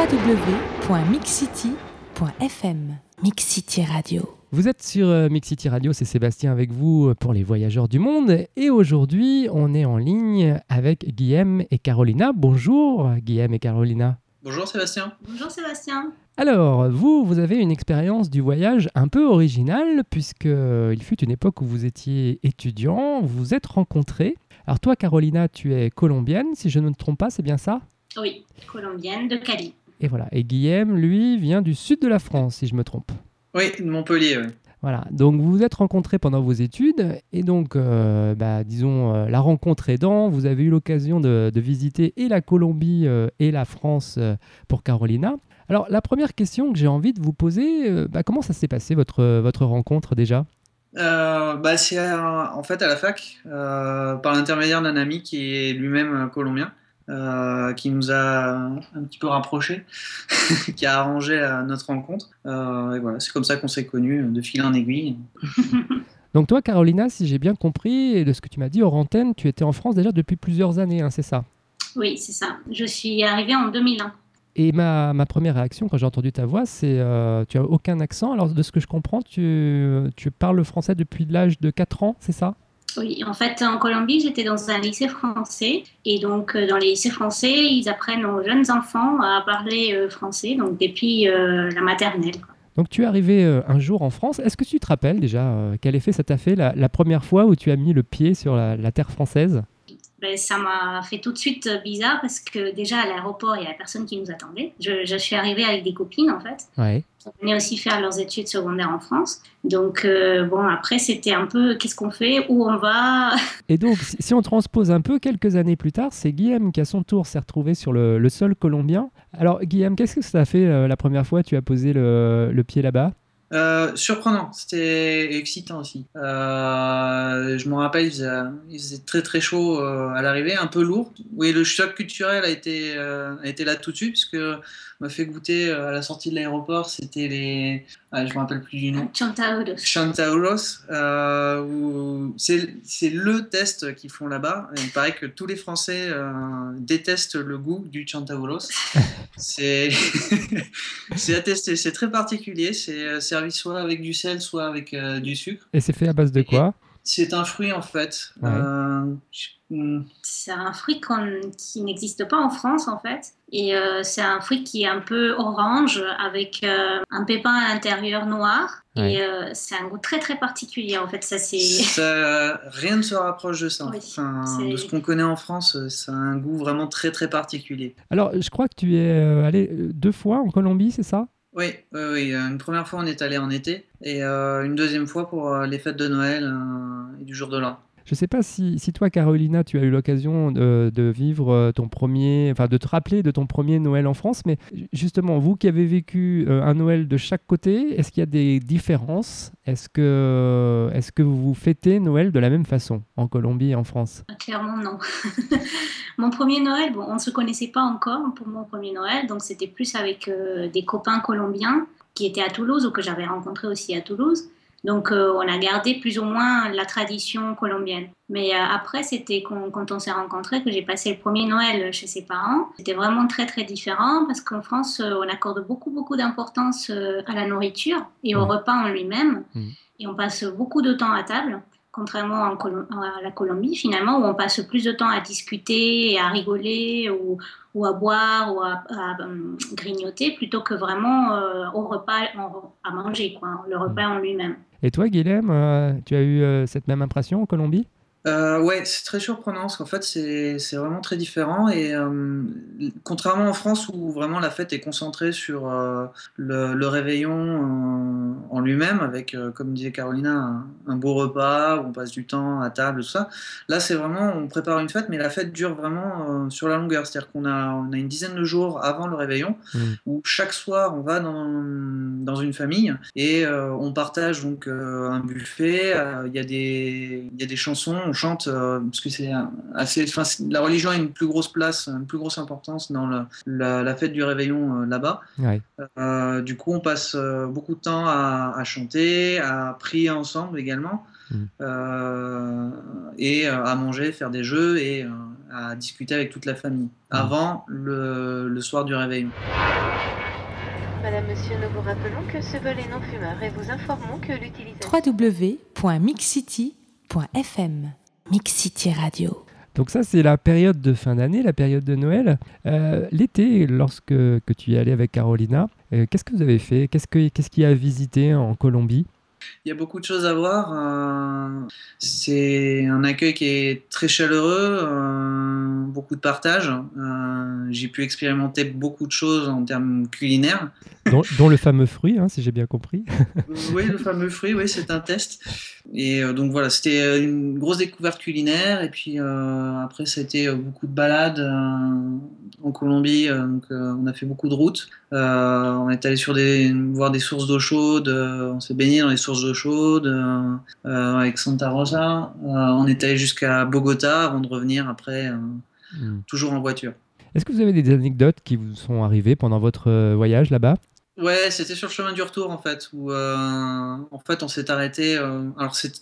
www.mixcity.fm Mix City Radio. Vous êtes sur euh, Mix City Radio, c'est Sébastien avec vous pour les voyageurs du monde. Et aujourd'hui, on est en ligne avec Guillaume et Carolina. Bonjour Guillaume et Carolina. Bonjour Sébastien. Bonjour Sébastien. Alors, vous, vous avez une expérience du voyage un peu originale, puisque euh, il fut une époque où vous étiez étudiant, vous vous êtes rencontrés. Alors toi, Carolina, tu es colombienne, si je ne me trompe pas, c'est bien ça? Oui, colombienne de Cali. Et voilà. Et Guillaume, lui, vient du sud de la France, si je me trompe. Oui, de Montpellier. oui. Voilà, donc vous vous êtes rencontrés pendant vos études et donc, euh, bah, disons, euh, la rencontre aidant, vous avez eu l'occasion de, de visiter et la Colombie euh, et la France pour Carolina. Alors, la première question que j'ai envie de vous poser, bah, comment ça s'est passé votre, votre rencontre déjà? Bah, c'est en fait à la fac, par l'intermédiaire d'un ami qui est lui-même colombien, euh, qui nous a un petit peu rapprochés, qui a arrangé euh, notre rencontre. Euh, et voilà, c'est comme ça qu'on s'est connus, de fil en aiguille. Donc toi, Carolina, si j'ai bien compris, et de ce que tu m'as dit hors antenne, tu étais en France déjà depuis plusieurs années, hein, c'est ça? Oui, c'est ça. Je suis arrivée en 2001. Et ma, ma première réaction quand j'ai entendu ta voix, c'est euh, tu as aucun accent. Alors de ce que je comprends, tu, tu parles le français depuis l'âge de 4 ans, c'est ça? Oui, en fait, en Colombie, j'étais dans un lycée français. Et donc, euh, dans les lycées français, ils apprennent aux jeunes enfants à parler euh, français, donc depuis euh, la maternelle. Donc tu es arrivé un jour en France. Est-ce que tu te rappelles déjà quel effet ça t'a fait la, première fois où tu as mis le pied sur la terre française? Ben, ça m'a fait tout de suite euh, bizarre parce que déjà à l'aéroport, il n'y avait personne qui nous attendait. Je, je suis arrivée avec des copines, en fait. Ouais. qui venaient aussi faire leurs études secondaires en France. Donc, euh, bon, après, c'était un peu qu'est-ce qu'on fait, où on va? Et donc si, si on transpose un peu, quelques années plus tard, c'est Guillaume qui à son tour s'est retrouvé sur le, le sol colombien. Alors Guillaume, qu'est-ce que ça a fait euh, la première fois que tu as posé le, le pied là-bas? Euh, surprenant, c'était excitant aussi. Euh, je me rappelle, il faisait, il faisait très très chaud euh, à l'arrivée, un peu lourd. Oui, le choc culturel a été, euh, a été là tout de suite, puisque m'a fait goûter euh, à la sortie de l'aéroport, c'était les. Ah, je me rappelle plus du nom. Chantauros, euh, où c'est c'est le test qu'ils font là-bas. Il paraît que tous les Français détestent le goût du Chantauros. c'est c'est attesté, c'est très particulier. C'est euh, servi soit avec du sel, soit avec euh, du sucre. Et c'est fait à base de quoi? C'est un fruit en fait. Ouais. Euh, hmm, C'est un fruit qui n'existe pas en France, en fait. Et euh, c'est un fruit qui est un peu orange, avec euh, un pépin à l'intérieur noir. Ouais. Et euh, c'est un goût très, très particulier, en fait. Ça, c'est... ça- rien ne se rapproche de ça. Oui, Enfin, c'est- de ce qu'on connaît en France, ça a un goût vraiment très très particulier. Alors je crois que tu es euh, allé deux fois en Colombie, c'est ça? Oui, oui, oui. Une première fois, on est allé en été, et euh, une deuxième fois pour euh, les fêtes de Noël euh, et du jour de l'an. Je sais pas si, toi, Carolina, tu as eu l'occasion de, de vivre euh, ton premier, enfin de te rappeler de ton premier Noël en France, mais ju- justement, vous qui avez vécu euh, un Noël de chaque côté, est-ce qu'il y a des différences? Est-ce que, est-ce que vous fêtez Noël de la même façon en Colombie et en France? Clairement, non. mon premier Noël, bon, on ne se connaissait pas encore pour mon premier Noël, donc c'était plus avec euh, des copains colombiens qui étaient à Toulouse ou que j'avais rencontrés aussi à Toulouse. Donc euh, on a gardé plus ou moins la tradition colombienne. Mais euh, après, c'était quand, quand on s'est rencontrés que j'ai passé le premier Noël chez ses parents. C'était vraiment très très différent parce qu'en France, euh, on accorde beaucoup beaucoup d'importance à la nourriture et au Mhm. repas en lui-même. Mhm. Et on passe beaucoup de temps à table contrairement en à la Colombie, finalement, où on passe plus de temps à discuter et à rigoler ou, ou à boire ou à, à, hum, grignoter plutôt que vraiment euh, au repas, à manger, quoi, le repas en lui-même. Et toi, Guilhem, euh, tu as eu euh, cette même impression en Colombie? Euh, ouais, c'est très surprenant parce qu'en fait c'est vraiment très différent et euh, contrairement en France où vraiment la fête est concentrée sur euh, le, le réveillon euh, en lui-même avec, comme disait Carolina, un, un beau repas où on passe du temps à table, tout ça. Là c'est vraiment, on prépare une fête mais la fête dure vraiment sur la longueur, c'est-à-dire qu'on a, on a une dizaine de jours avant le réveillon Mhm. où chaque soir on va dans, dans une famille et on partage donc un buffet, il y, a des- il y a des chansons, on chante euh, parce que c'est assez, enfin, la religion a une plus grosse place, une plus grosse importance dans le- la, la fête du réveillon euh, là-bas. Ouais. Euh, du coup on passe euh, beaucoup de temps à, à chanter, à prier ensemble également. mm. et à manger, faire des jeux et à discuter avec toute la famille avant le, le soir du réveillon. Madame, Monsieur, nous vous rappelons que ce vol est non fumeur et vous informons que l'utilisation... www.mixcity.fm Mixcity Radio. Donc ça, c'est la période de fin d'année, la période de Noël. Euh, l'été, lorsque que tu y allais avec Carolina, euh, qu'est-ce que vous avez fait? Qu'est-ce qu'il y a à visiter en Colombie? Il y a beaucoup de choses à voir. Euh, c'est un accueil qui est très chaleureux, euh, beaucoup de partage. Euh, j'ai pu expérimenter beaucoup de choses en termes culinaires. Dont, le fameux fruit, hein, si j'ai bien compris. oui, le fameux fruit, oui, c'est un test. Et donc voilà, c'était une grosse découverte culinaire. Et puis après, ça a été beaucoup de balades en Colombie. donc on a fait beaucoup de routes. on est allé sur des, voir des sources d'eau chaude. on s'est baigné dans les sources d'eau chaude euh, euh, avec Santa Rosa. Euh, on est allé jusqu'à Bogota avant de revenir après, hmm. toujours en voiture. Est-ce que vous avez des anecdotes qui vous sont arrivées pendant votre voyage là-bas? Ouais, c'était sur le chemin du retour en fait, où en fait on s'est arrêté. alors c'est,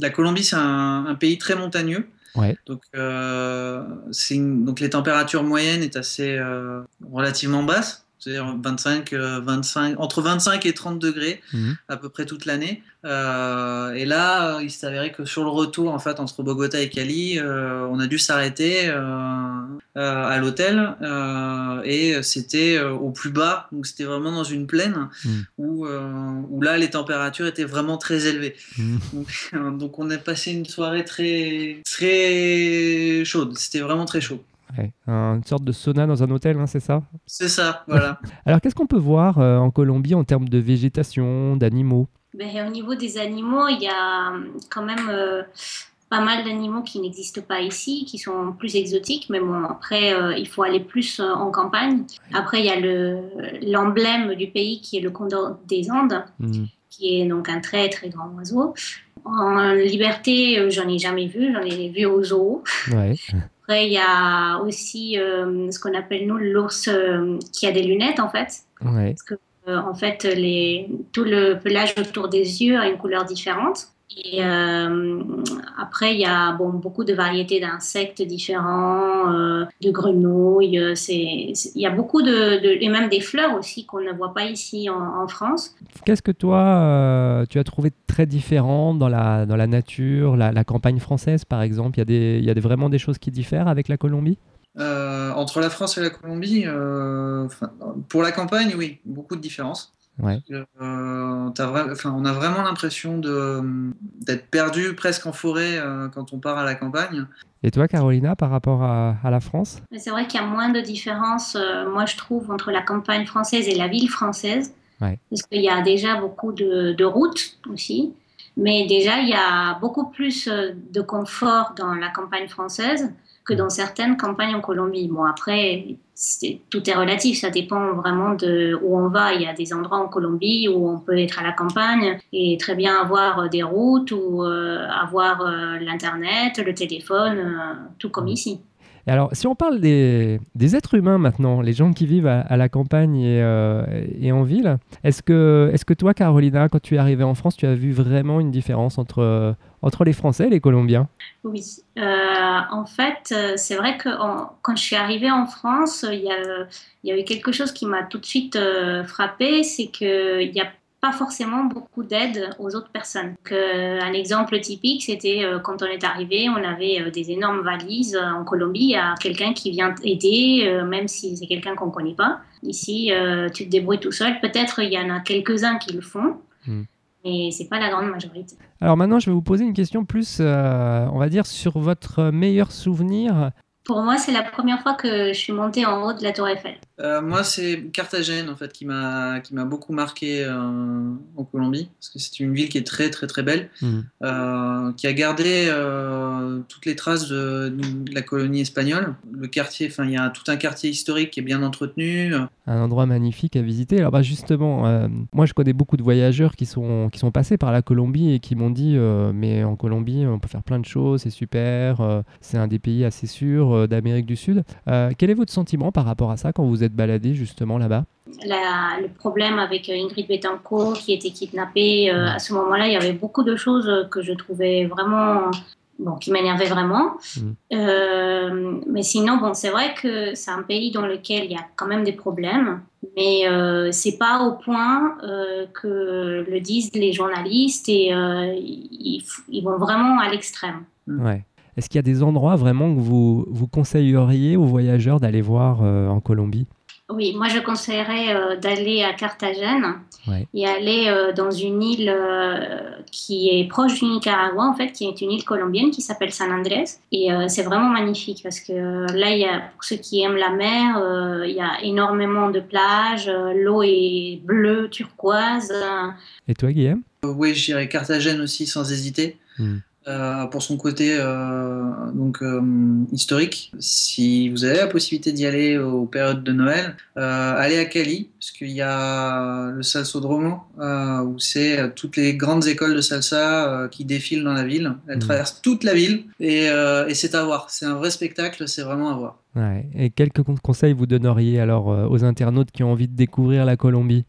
la Colombie c'est un, pays très montagneux. Ouais. Donc, c'est donc les températures moyennes est assez relativement basses c'est-à-dire 25, 25, entre 25 et 30 degrés mhm. à peu près toute l'année. Euh, et là, il s'est avéré que sur le retour, en fait, entre Bogota et Cali, euh, on a dû s'arrêter euh, à l'hôtel et c'était au plus bas, donc c'était vraiment dans une plaine mhm. où, où, là, les températures étaient vraiment très élevées. Mhm. Donc, donc, on a passé une soirée très, très chaude, c'était vraiment très chaud. Une sorte de sauna dans un hôtel, hein, c'est ça? C'est ça, voilà. Alors qu'est-ce qu'on peut voir en Colombie en termes de végétation, d'animaux? Ben, au niveau des animaux, il y a euh, quand même euh, pas mal d'animaux qui n'existent pas ici, qui sont plus exotiques, mais bon, après, euh, il faut aller plus en campagne. Après, il y a l'emblème du pays qui est le condor des Andes, mmh. qui est donc un très très grand oiseau. En liberté, j'en ai jamais vu, j'en ai vu au zoo. Après, il y a aussi ce qu'on appelle nous l'ours qui a des lunettes en fait. Parce que euh, en fait, les, tout le pelage autour des yeux a une couleur différente. Et euh, après, il y a bon, beaucoup de variétés d'insectes différents, euh, de grenouilles. Il y a beaucoup de, Et même des fleurs aussi qu'on ne voit pas ici en, France. Qu'est-ce que toi, tu as trouvé très différent dans la, dans la nature, la, la campagne française par exemple? Il y a, des, il y a vraiment des choses qui diffèrent avec la Colombie? Euh, entre la France et la Colombie, euh, pour la campagne, oui, beaucoup de différences. Ouais. Euh, on a vraiment l'impression d'être perdu presque en forêt quand on part à la campagne. Et toi, Carolina, par rapport à, la France? C'est vrai qu'il y a moins de différence, moi je trouve, entre la campagne française et la ville française. Parce qu'il y a déjà beaucoup de, de, routes aussi. Mais déjà, il y a beaucoup plus de confort dans la campagne française que dans certaines campagnes en Colombie. Bon, après, tout est relatif, ça dépend vraiment de où on va. Il y a des endroits en Colombie où on peut être à la campagne et très bien avoir des routes ou euh, avoir euh, l'Internet, le téléphone, euh, tout comme ici alors, si on parle des, êtres humains maintenant, les gens qui vivent à, la campagne euh, et, en ville, est-ce que, est que toi, Carolina, quand tu es arrivée en France, tu as vu vraiment une différence entre, entre les Français et les Colombiens? Oui. Euh, en fait, euh, c'est vrai que quand je suis arrivée en France, il y a, eu quelque chose qui m'a tout de suite frappée, c'est qu'il y a pas forcément beaucoup d'aide aux autres personnes. un exemple typique, c'était euh, quand on est arrivé, on avait euh, des énormes valises euh, en Colombie à quelqu'un qui vient aider, même si c'est quelqu'un qu'on ne connaît pas. Ici, tu te débrouilles tout seul. Peut-être il y en a quelques-uns qui le font. Hmm. Mais ce n'est pas la grande majorité. Alors maintenant, je vais vous poser une question plus, on va dire, sur votre meilleur souvenir pour moi, c'est la première fois que je suis montée en haut de la Tour Eiffel. Euh, moi, c'est Carthagène en fait qui m'a qui m'a beaucoup marqué euh, en Colombie parce que c'est une ville qui est très très très belle, mhm. euh, qui a gardé toutes les traces de, la colonie espagnole. Le quartier, enfin, il y a tout un quartier historique qui est bien entretenu. Un endroit magnifique à visiter. Alors bah justement, moi je connais beaucoup de voyageurs qui sont qui sont passés par la Colombie et qui m'ont dit mais en Colombie on peut faire plein de choses, c'est super, c'est un des pays assez sûrs culture d'Amérique du Sud. quel est votre sentiment par rapport à ça quand vous êtes baladé justement là-bas? Le problème avec Ingrid Betancourt qui était kidnappée, à ce moment-là, il y avait beaucoup de choses que je trouvais vraiment bon, qui m'énervait vraiment. Mmh. Euh, mais sinon, bon, c'est vrai que c'est un pays dans lequel il y a quand même des problèmes, mais euh, c'est pas au point euh, que le disent les journalistes et euh, ils, ils, vont vraiment à l'extrême. Mmh. Ouais. Est-ce qu'il y a des endroits vraiment que vous, vous conseilleriez aux voyageurs d'aller voir en Colombie? Oui, moi je conseillerais euh, d'aller à Carthagène et aller euh, dans une île euh, qui est proche du Nicaragua, en fait, qui est une île colombienne qui s'appelle San Andrés. Et c'est vraiment magnifique parce que là, il y a, pour ceux qui aiment la mer, il y a énormément de plages, l'eau est bleue, turquoise. Et toi, Guillaume? Oui, j'irais Carthagène aussi sans hésiter. Hmm. Euh, pour son côté euh, donc euh, historique. Si vous avez la possibilité d'y aller aux périodes de Noël, allez à Cali, parce qu'il y a le Salsodromo, où c'est toutes les grandes écoles de salsa qui défilent dans la ville. Elles mmh. traversent toute la ville et, et c'est à voir. C'est un vrai spectacle, c'est vraiment à voir. Ouais. Et quelques conseils vous donneriez alors aux internautes qui ont envie de découvrir la Colombie?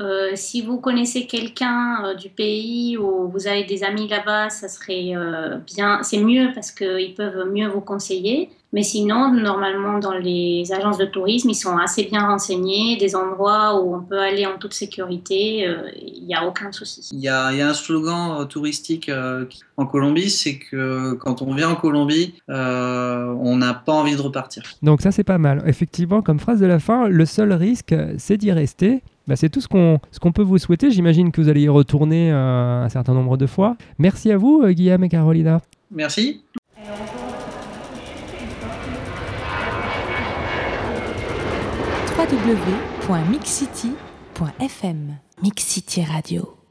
Euh, si vous connaissez quelqu'un euh, du pays ou vous avez des amis là-bas, ça serait euh, bien. C'est mieux parce qu'ils peuvent mieux vous conseiller. Mais sinon, normalement, dans les agences de tourisme, ils sont assez bien renseignés, des endroits où on peut aller en toute sécurité, il n'y a aucun souci. Il y a, y a, un slogan touristique en Colombie, c'est que quand on vient en Colombie, on n'a pas envie de repartir. Donc ça, c'est pas mal. Effectivement, comme phrase de la fin, le seul risque, c'est d'y rester. Bah, c'est tout ce qu'on ce qu'on peut vous souhaiter. J'imagine que vous allez y retourner euh, un certain nombre de fois. Merci à vous, euh, Guillaume et Carolina. Merci. www.mixcity.fm Mix Radio